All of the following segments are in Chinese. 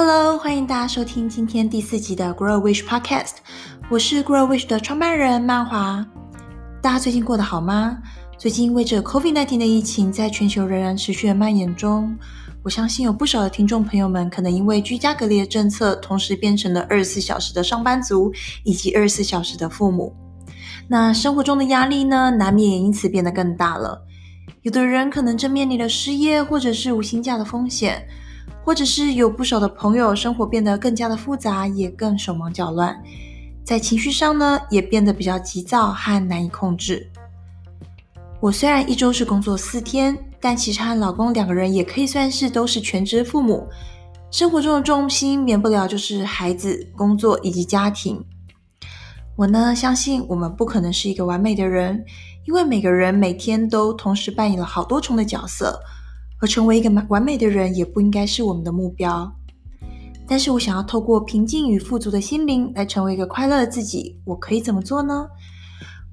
Hello，欢迎大家收听今天第四集的 Grow Wish Podcast。我是 Grow Wish 的创办人曼华。大家最近过得好吗？最近因为这 COVID-19 的疫情在全球仍然持续的蔓延中，我相信有不少的听众朋友们可能因为居家隔离的政策，同时变成了二十四小时的上班族以及二十四小时的父母。那生活中的压力呢，难免也因此变得更大了。有的人可能正面临了失业或者是无薪假的风险。或者是有不少的朋友，生活变得更加的复杂，也更手忙脚乱，在情绪上呢，也变得比较急躁和难以控制。我虽然一周是工作四天，但其实和老公两个人也可以算是都是全职父母，生活中的重心免不了就是孩子、工作以及家庭。我呢，相信我们不可能是一个完美的人，因为每个人每天都同时扮演了好多重的角色。而成为一个完美的人，也不应该是我们的目标。但是我想要透过平静与富足的心灵，来成为一个快乐的自己。我可以怎么做呢？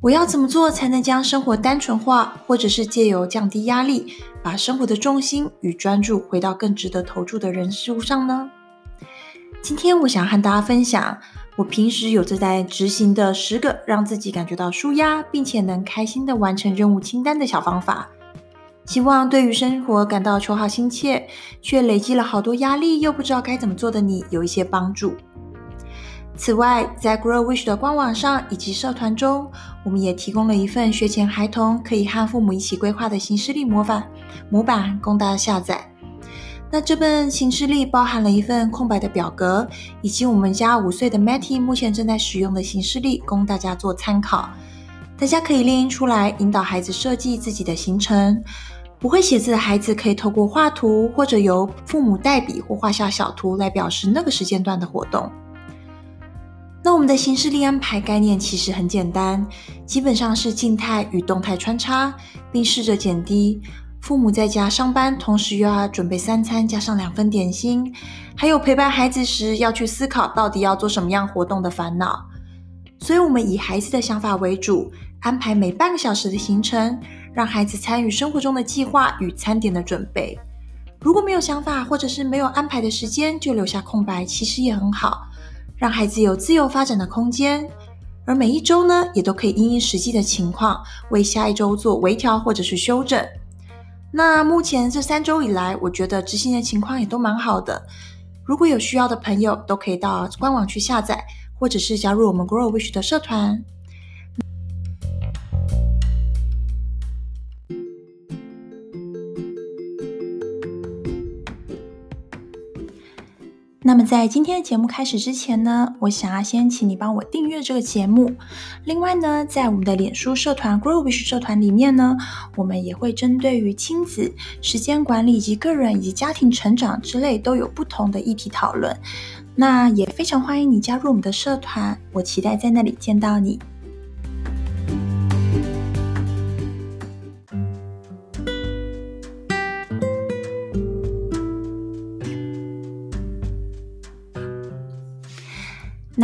我要怎么做才能将生活单纯化，或者是借由降低压力，把生活的重心与专注回到更值得投注的人事物上呢？今天我想和大家分享，我平时有正在执行的十个让自己感觉到舒压，并且能开心的完成任务清单的小方法。希望对于生活感到求好心切，却累积了好多压力又不知道该怎么做的你有一些帮助。此外，在 Grow Wish 的官网上以及社团中，我们也提供了一份学前孩童可以和父母一起规划的行事历模板模板供大家下载。那这本行事历包含了一份空白的表格，以及我们家五岁的 Matty 目前正在使用的行事历，供大家做参考。大家可以列印出来，引导孩子设计自己的行程。不会写字的孩子可以透过画图，或者由父母代笔或画下小图来表示那个时间段的活动。那我们的行事力安排概念其实很简单，基本上是静态与动态穿插，并试着减低父母在家上班，同时又要准备三餐，加上两份点心，还有陪伴孩子时要去思考到底要做什么样活动的烦恼。所以，我们以孩子的想法为主，安排每半个小时的行程。让孩子参与生活中的计划与餐点的准备。如果没有想法或者是没有安排的时间，就留下空白，其实也很好，让孩子有自由发展的空间。而每一周呢，也都可以因应实际的情况，为下一周做微调或者是修正。那目前这三周以来，我觉得执行的情况也都蛮好的。如果有需要的朋友，都可以到官网去下载，或者是加入我们 Grow Wish 的社团。那么在今天的节目开始之前呢，我想要先请你帮我订阅这个节目。另外呢，在我们的脸书社团 Grow Wish 社团里面呢，我们也会针对于亲子、时间管理以及个人以及家庭成长之类都有不同的议题讨论。那也非常欢迎你加入我们的社团，我期待在那里见到你。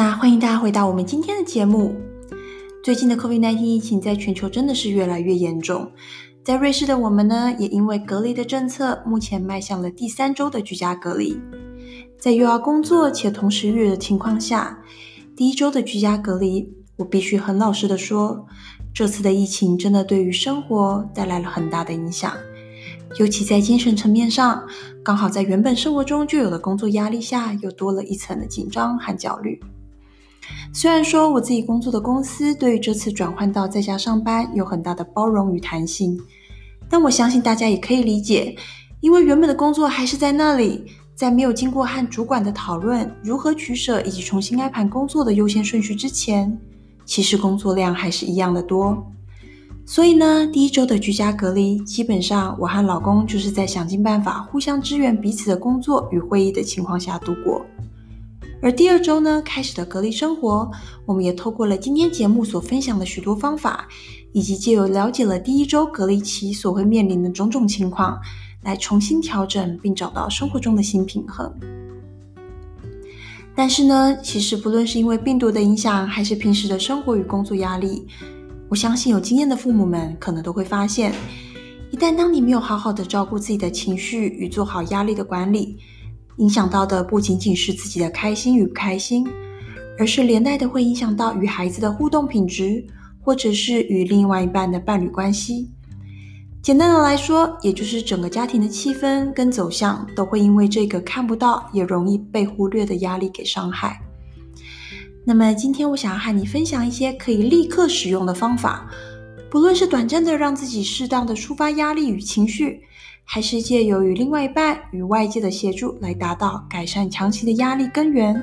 那欢迎大家回到我们今天的节目。最近的 COVID-19 疫情在全球真的是越来越严重，在瑞士的我们呢，也因为隔离的政策，目前迈向了第三周的居家隔离。在又要工作且同时育儿的情况下，第一周的居家隔离，我必须很老实的说，这次的疫情真的对于生活带来了很大的影响，尤其在精神层面上，刚好在原本生活中就有的工作压力下，又多了一层的紧张和焦虑。虽然说我自己工作的公司对于这次转换到在家上班有很大的包容与弹性，但我相信大家也可以理解，因为原本的工作还是在那里，在没有经过和主管的讨论如何取舍以及重新安排工作的优先顺序之前，其实工作量还是一样的多。所以呢，第一周的居家隔离，基本上我和老公就是在想尽办法互相支援彼此的工作与会议的情况下度过。而第二周呢，开始的隔离生活，我们也透过了今天节目所分享的许多方法，以及借由了解了第一周隔离期所会面临的种种情况，来重新调整并找到生活中的新平衡。但是呢，其实不论是因为病毒的影响，还是平时的生活与工作压力，我相信有经验的父母们可能都会发现，一旦当你没有好好的照顾自己的情绪与做好压力的管理，影响到的不仅仅是自己的开心与不开心，而是连带的会影响到与孩子的互动品质，或者是与另外一半的伴侣关系。简单的来说，也就是整个家庭的气氛跟走向都会因为这个看不到也容易被忽略的压力给伤害。那么今天我想要和你分享一些可以立刻使用的方法，不论是短暂的让自己适当的抒发压力与情绪，还是借由与另外一半与外界的协助来达到改善长期的压力根源。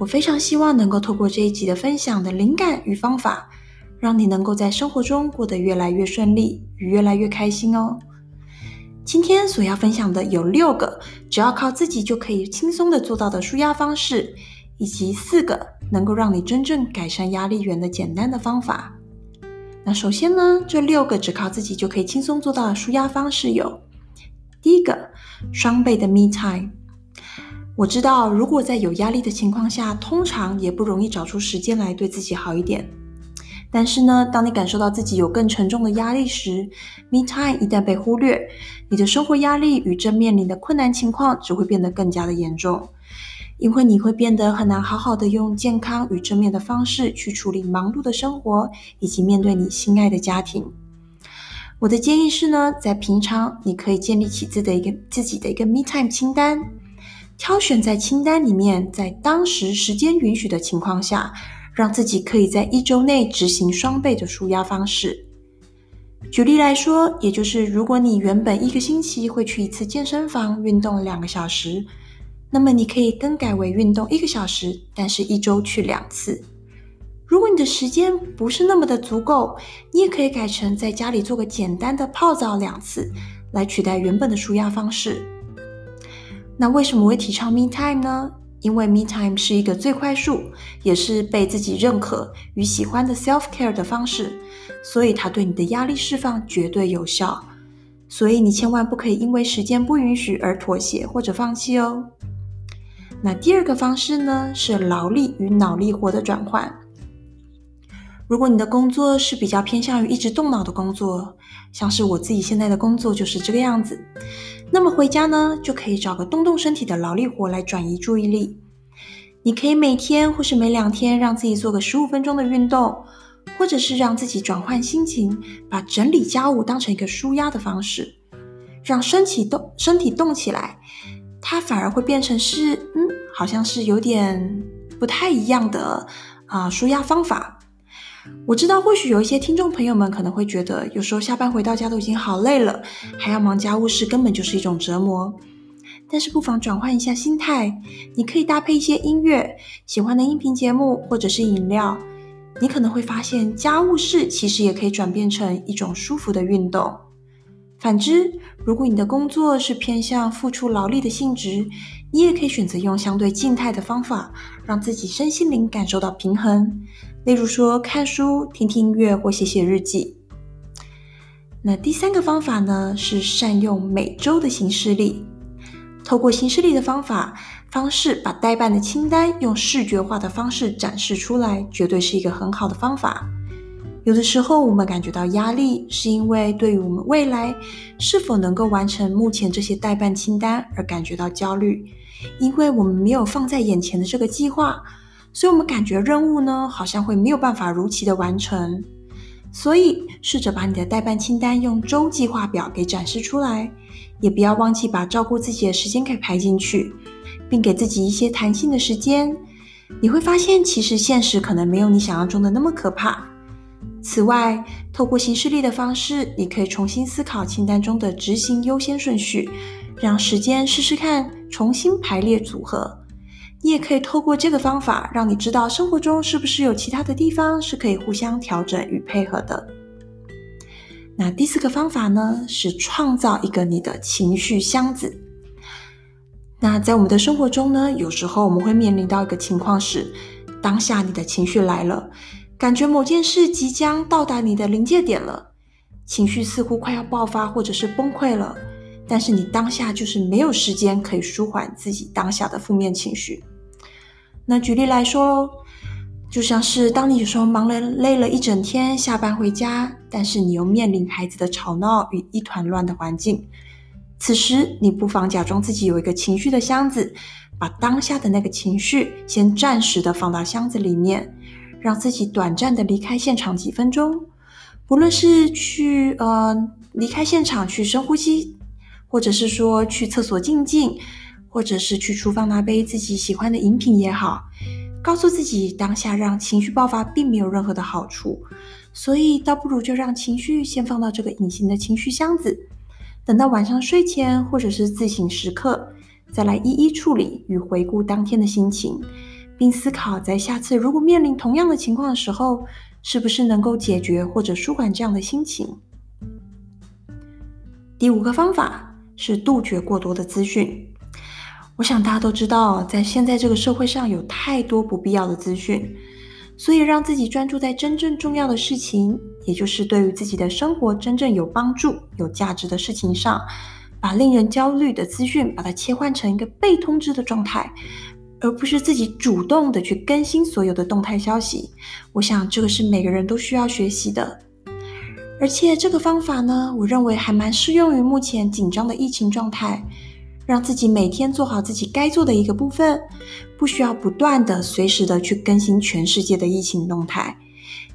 我非常希望能够透过这一集的分享的灵感与方法，让你能够在生活中过得越来越顺利与越来越开心哦。今天所要分享的有六个，只要靠自己就可以轻松的做到的舒压方式，以及四个能够让你真正改善压力源的简单的方法。那首先呢，这六个只靠自己就可以轻松做到的舒压方式有：第一个，双倍的 me time。我知道，如果在有压力的情况下，通常也不容易找出时间来对自己好一点。但是呢，当你感受到自己有更沉重的压力时，me time 一旦被忽略，你的生活压力与正面临的困难情况只会变得更加的严重，因为你会变得很难好好的用健康与正面的方式去处理忙碌的生活，以及面对你心爱的家庭。我的建议是呢，在平常你可以建立起自的一个自己的一个 me time 清单，挑选在清单里面，在当时时间允许的情况下。让自己可以在一周内执行双倍的舒压方式。举例来说，也就是如果你原本一个星期会去一次健身房运动两个小时，那么你可以更改为运动一个小时，但是一周去两次。如果你的时间不是那么的足够，你也可以改成在家里做个简单的泡澡两次，来取代原本的舒压方式。那为什么我会提倡 Me Time 呢？因为 Me Time 是一个最快速，也是被自己认可与喜欢的 Self Care 的方式，所以它对你的压力释放绝对有效。所以你千万不可以因为时间不允许而妥协或者放弃哦。那第二个方式呢，是劳力与脑力活的转换。如果你的工作是比较偏向于一直动脑的工作，像是我自己现在的工作就是这个样子。那么回家呢，就可以找个动动身体的劳力活来转移注意力。你可以每天或是每两天让自己做个十五分钟的运动，或者是让自己转换心情，把整理家务当成一个舒压的方式，让身体动，身体动起来，它反而会变成是，嗯，好像是有点不太一样的啊，舒压方法。我知道，或许有一些听众朋友们可能会觉得，有时候下班回到家都已经好累了，还要忙家务事，根本就是一种折磨。但是不妨转换一下心态，你可以搭配一些音乐、喜欢的音频节目或者是饮料，你可能会发现家务事其实也可以转变成一种舒服的运动。反之，如果你的工作是偏向付出劳力的性质，你也可以选择用相对静态的方法，让自己身心灵感受到平衡。例如说，看书、听听音乐或写写日记。那第三个方法呢，是善用每周的行事历，透过行事历的方法方式，把待办的清单用视觉化的方式展示出来，绝对是一个很好的方法。有的时候，我们感觉到压力，是因为对于我们未来是否能够完成目前这些待办清单而感觉到焦虑，因为我们没有放在眼前的这个计划，所以我们感觉任务呢，好像会没有办法如期的完成。所以，试着把你的待办清单用周计划表给展示出来，也不要忘记把照顾自己的时间给排进去，并给自己一些弹性的时间。你会发现，其实现实可能没有你想象中的那么可怕。此外，透过形式力的方式，你可以重新思考清单中的执行优先顺序，让时间试试看重新排列组合。你也可以透过这个方法，让你知道生活中是不是有其他的地方是可以互相调整与配合的。那第四个方法呢，是创造一个你的情绪箱子。那在我们的生活中呢，有时候我们会面临到一个情况是，当下你的情绪来了。感觉某件事即将到达你的临界点了，情绪似乎快要爆发或者是崩溃了，但是你当下就是没有时间可以舒缓自己当下的负面情绪。那举例来说，就像是当你有时候忙了累了一整天，下班回家，但是你又面临孩子的吵闹与一团乱的环境，此时你不妨假装自己有一个情绪的箱子，把当下的那个情绪先暂时的放到箱子里面，让自己短暂的离开现场几分钟。不论是去呃离开现场去深呼吸，或者是说去厕所静静，或者是去厨房拿杯自己喜欢的饮品也好，告诉自己当下让情绪爆发并没有任何的好处，所以倒不如就让情绪先放到这个隐形的情绪箱子，等到晚上睡前或者是自省时刻，再来一一处理与回顾当天的心情，并思考在下次如果面临同样的情况的时候。是不是能够解决或者舒缓这样的心情？第五个方法是杜绝过多的资讯。我想大家都知道，在现在这个社会上有太多不必要的资讯，所以让自己专注在真正重要的事情，也就是对于自己的生活真正有帮助、有价值的事情上，把令人焦虑的资讯把它切换成一个被通知的状态。而不是自己主动的去更新所有的动态消息，我想这个是每个人都需要学习的。而且这个方法呢，我认为还蛮适用于目前紧张的疫情状态，让自己每天做好自己该做的一个部分，不需要不断的随时的去更新全世界的疫情动态。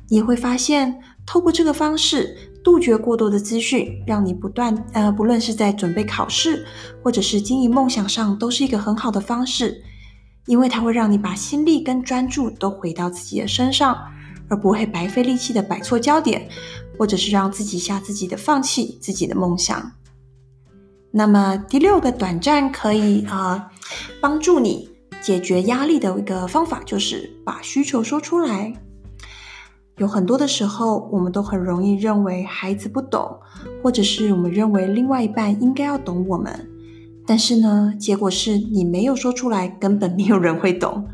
你会发现，透过这个方式杜绝过多的资讯，让你不断呃，不论是在准备考试或者是经营梦想上，都是一个很好的方式。因为它会让你把心力跟专注都回到自己的身上，而不会白费力气的摆错焦点，或者是让自己吓自己的放弃自己的梦想。那么第六个短暂可以啊、帮助你解决压力的一个方法，就是把需求说出来。有很多的时候，我们都很容易认为孩子不懂，或者是我们认为另外一半应该要懂我们。但是呢，结果是你没有说出来，根本没有人会懂。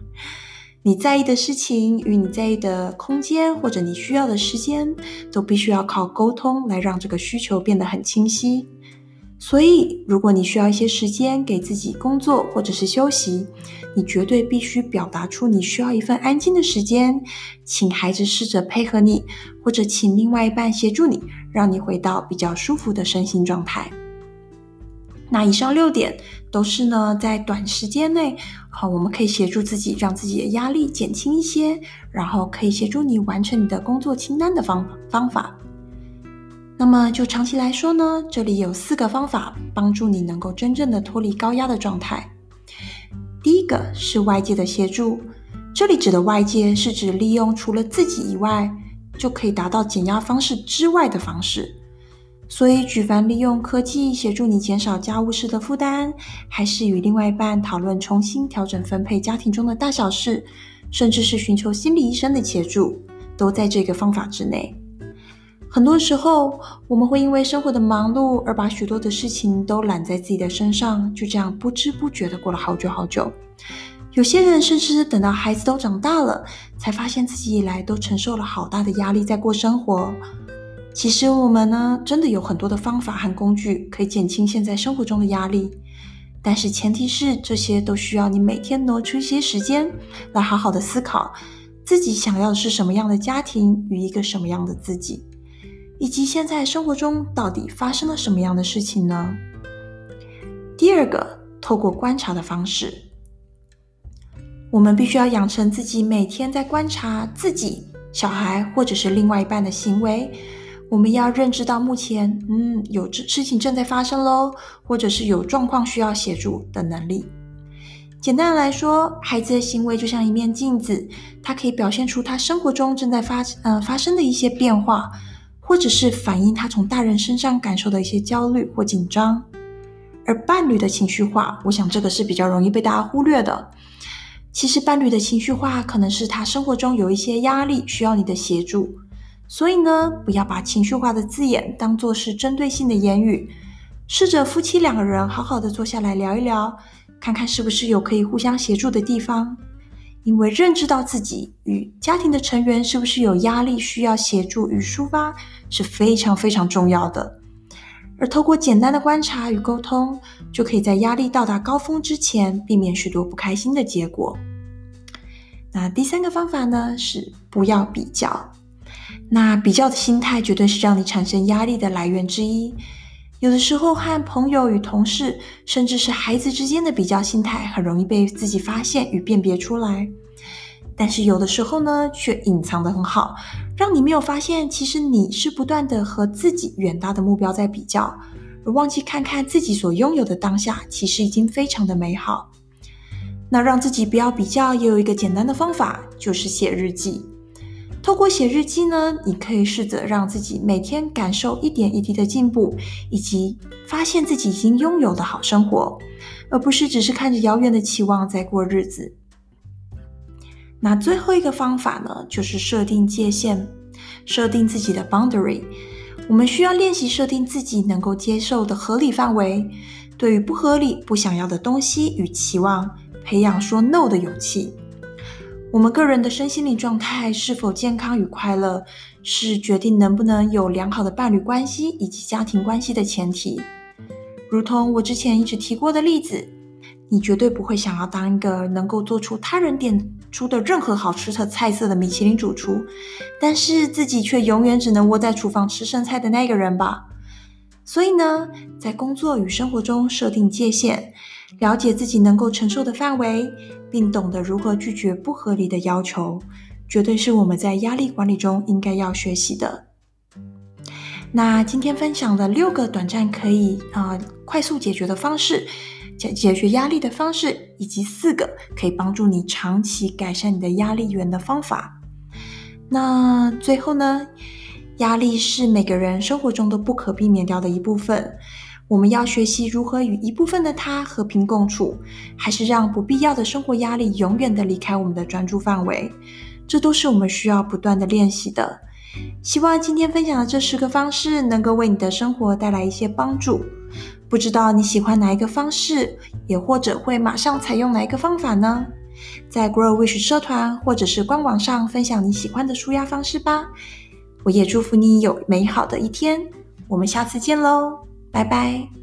你在意的事情与你在意的空间，或者你需要的时间，都必须要靠沟通来让这个需求变得很清晰。所以，如果你需要一些时间给自己工作或者是休息，你绝对必须表达出你需要一份安静的时间，请孩子试着配合你，或者请另外一半协助你，让你回到比较舒服的身心状态。那以上六点都是呢，在短时间内，好，我们可以协助自己，让自己的压力减轻一些，然后可以协助你完成你的工作清单的方方法。那么就长期来说呢，这里有四个方法帮助你能够真正的脱离高压的状态。第一个是外界的协助，这里指的外界是指利用除了自己以外就可以达到减压方式之外的方式。所以，举凡利用科技协助你减少家务事的负担，还是与另外一半讨论重新调整分配家庭中的大小事，甚至是寻求心理医生的协助，都在这个方法之内。很多时候，我们会因为生活的忙碌而把许多的事情都揽在自己的身上，就这样不知不觉的过了好久好久。有些人甚至等到孩子都长大了，才发现自己以来都承受了好大的压力在过生活。其实我们呢，真的有很多的方法和工具可以减轻现在生活中的压力，但是前提是这些都需要你每天挪出一些时间来好好的思考，自己想要的是什么样的家庭与一个什么样的自己，以及现在生活中到底发生了什么样的事情呢？第二个，透过观察的方式，我们必须要养成自己每天在观察自己、小孩或者是另外一半的行为。我们要认知到目前，嗯，有这事情正在发生喽，或者是有状况需要协助的能力。简单来说，孩子的行为就像一面镜子，它可以表现出他生活中正在发、呃、发生的一些变化，或者是反映他从大人身上感受的一些焦虑或紧张。而伴侣的情绪化，我想这个是比较容易被大家忽略的。其实，伴侣的情绪化可能是他生活中有一些压力，需要你的协助。所以呢，不要把情绪化的字眼当作是针对性的言语，试着夫妻两个人好好的坐下来聊一聊，看看是不是有可以互相协助的地方。因为认知到自己与家庭的成员是不是有压力需要协助与抒发是非常非常重要的。而透过简单的观察与沟通，就可以在压力到达高峰之前，避免许多不开心的结果。那第三个方法呢，是不要比较。那比较的心态绝对是让你产生压力的来源之一，有的时候和朋友与同事，甚至是孩子之间的比较心态，很容易被自己发现与辨别出来。但是有的时候呢，却隐藏得很好，让你没有发现，其实你是不断的和自己远大的目标在比较，而忘记看看自己所拥有的当下，其实已经非常的美好。那让自己不要比较，也有一个简单的方法，就是写日记。透过写日记呢，你可以试着让自己每天感受一点一滴的进步，以及发现自己已经拥有的好生活，而不是只是看着遥远的期望在过日子。那最后一个方法呢，就是设定界限，设定自己的 boundary。我们需要练习设定自己能够接受的合理范围，对于不合理、不想要的东西与期望，培养说 no 的勇气。我们个人的身心灵状态是否健康与快乐，是决定能不能有良好的伴侣关系以及家庭关系的前提。如同我之前一直提过的例子。你绝对不会想要当一个能够做出他人点出的任何好吃的菜色的米其林主厨，但是自己却永远只能窝在厨房吃剩菜的那个人吧？所以呢，在工作与生活中设定界限，了解自己能够承受的范围，并懂得如何拒绝不合理的要求，绝对是我们在压力管理中应该要学习的。那今天分享的六个短暂可以啊、快速解决的方式。解解决压力的方式，以及四个可以帮助你长期改善你的压力源的方法。那最后呢，压力是每个人生活中都不可避免掉的一部分。我们要学习如何与一部分的它和平共处，还是让不必要的生活压力永远的离开我们的专注范围，这都是我们需要不断的练习的。希望今天分享的这十个方式能够为你的生活带来一些帮助。不知道你喜欢哪一个方式，也或者会马上采用哪一个方法呢？在 Grow Wish 社团或者是官网上分享你喜欢的舒压方式吧。我也祝福你有美好的一天。我们下次见喽，拜拜。